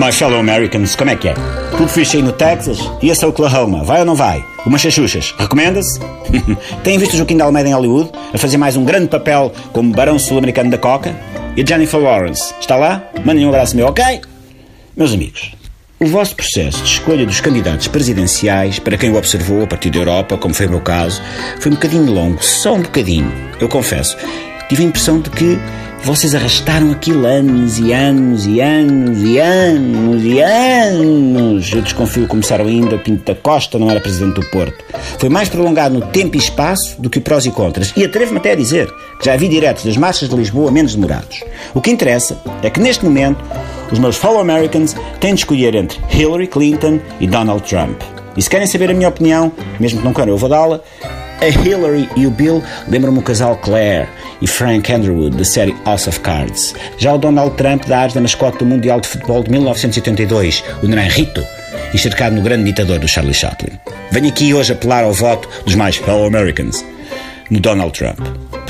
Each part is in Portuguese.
My fellow Americans, como é que é? Tudo fixe aí no Texas? E esse é Oklahoma? Vai ou não vai? Umas chachuchas, recomenda-se? Têm visto o Joaquim de Almeida em Hollywood a fazer mais um grande papel como barão sul-americano da Coca? E Jennifer Lawrence? Está lá? Mandem um abraço meu, ok? Meus amigos, o vosso processo de escolha dos candidatos presidenciais, para quem o observou a partir da Europa, como foi o meu caso, foi um bocadinho longo, só um bocadinho. Eu confesso, tive a impressão de que vocês arrastaram aquilo anos e anos e anos e anos e anos. Eu desconfio que começaram ainda. Pinto da Costa não era presidente do Porto. Foi mais prolongado no tempo e espaço do que prós e contras. E atrevo-me até a dizer que já vi diretos das marchas de Lisboa menos demorados. O que interessa é que neste momento os meus fellow Americans têm de escolher entre Hillary Clinton e Donald Trump. E se querem saber a minha opinião, mesmo que não queiram, eu vou dá-la. A Hillary e o Bill lembram-me o casal Claire e Frank Underwood da série House of Cards. Já o Donald Trump da arte da mascote do Mundial de Futebol de 1982, o Naranjito, enxergado no grande ditador do Charlie Chaplin. Venho aqui hoje apelar ao voto dos mais fellow Americans no Donald Trump.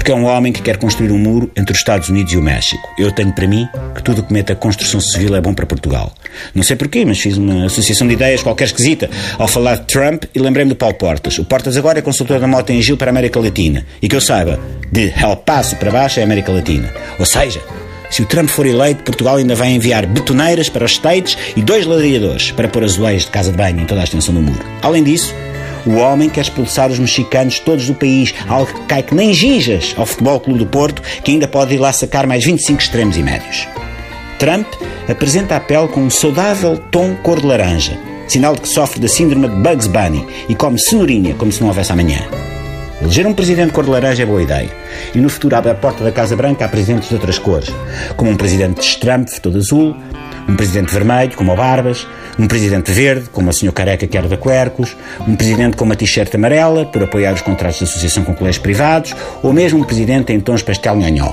Porque é um homem que quer construir um muro entre os Estados Unidos e o México. Eu tenho para mim que tudo que mete a construção civil é bom para Portugal. Não sei porquê, mas fiz uma associação de ideias qualquer esquisita ao falar de Trump e lembrei-me do Paulo Portas. O Portas agora é consultor da moto em Gil para a América Latina. E que eu saiba, de El Paso para baixo é América Latina. Ou seja, se o Trump for eleito, Portugal ainda vai enviar betoneiras para os States e dois ladrilhadores para pôr azulejos de casa de banho em toda a extensão do muro. Além disso, o homem quer expulsar os mexicanos todos do país, algo que cai que nem ginjas ao Futebol Clube do Porto, que ainda pode ir lá sacar mais 25 extremos e médios. Trump apresenta a pele com um saudável tom cor de laranja, sinal de que sofre da síndrome de Bugs Bunny e come cenourinha como se não houvesse amanhã. Eleger um presidente cor de laranja é boa ideia. E no futuro abre a porta da Casa Branca a presidentes de outras cores, como um presidente de Trump, todo azul, um presidente vermelho, como o Barbas, um presidente verde, como o senhor careca que era da Quercus, um presidente com uma t-shirt amarela, por apoiar os contratos de associação com colégios privados, ou mesmo um presidente em tons pastel nhanhó.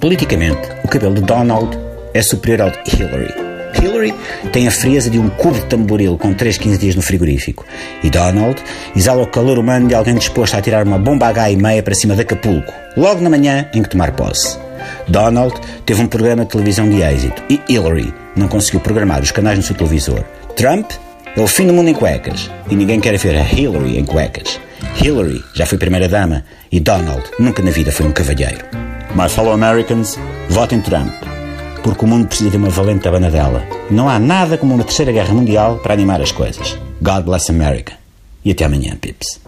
Politicamente, o cabelo de Donald é superior ao de Hillary. Hillary tem a frieza de um cubo de tamboril com 3, 15 dias no frigorífico. E Donald exala o calor humano de alguém disposto a tirar uma bomba H e meia para cima de Acapulco, logo na manhã em que tomar posse. Donald teve um programa de televisão de êxito e Hillary não conseguiu programar os canais no seu televisor. Trump é o fim do mundo em cuecas e ninguém quer ver a Hillary em cuecas. Hillary já foi primeira-dama e Donald nunca na vida foi um cavalheiro. My fellow Americans, votem Trump, porque o mundo precisa de uma valente abanadela. Não há nada como uma terceira guerra mundial para animar as coisas. God bless America. E até amanhã, Pips.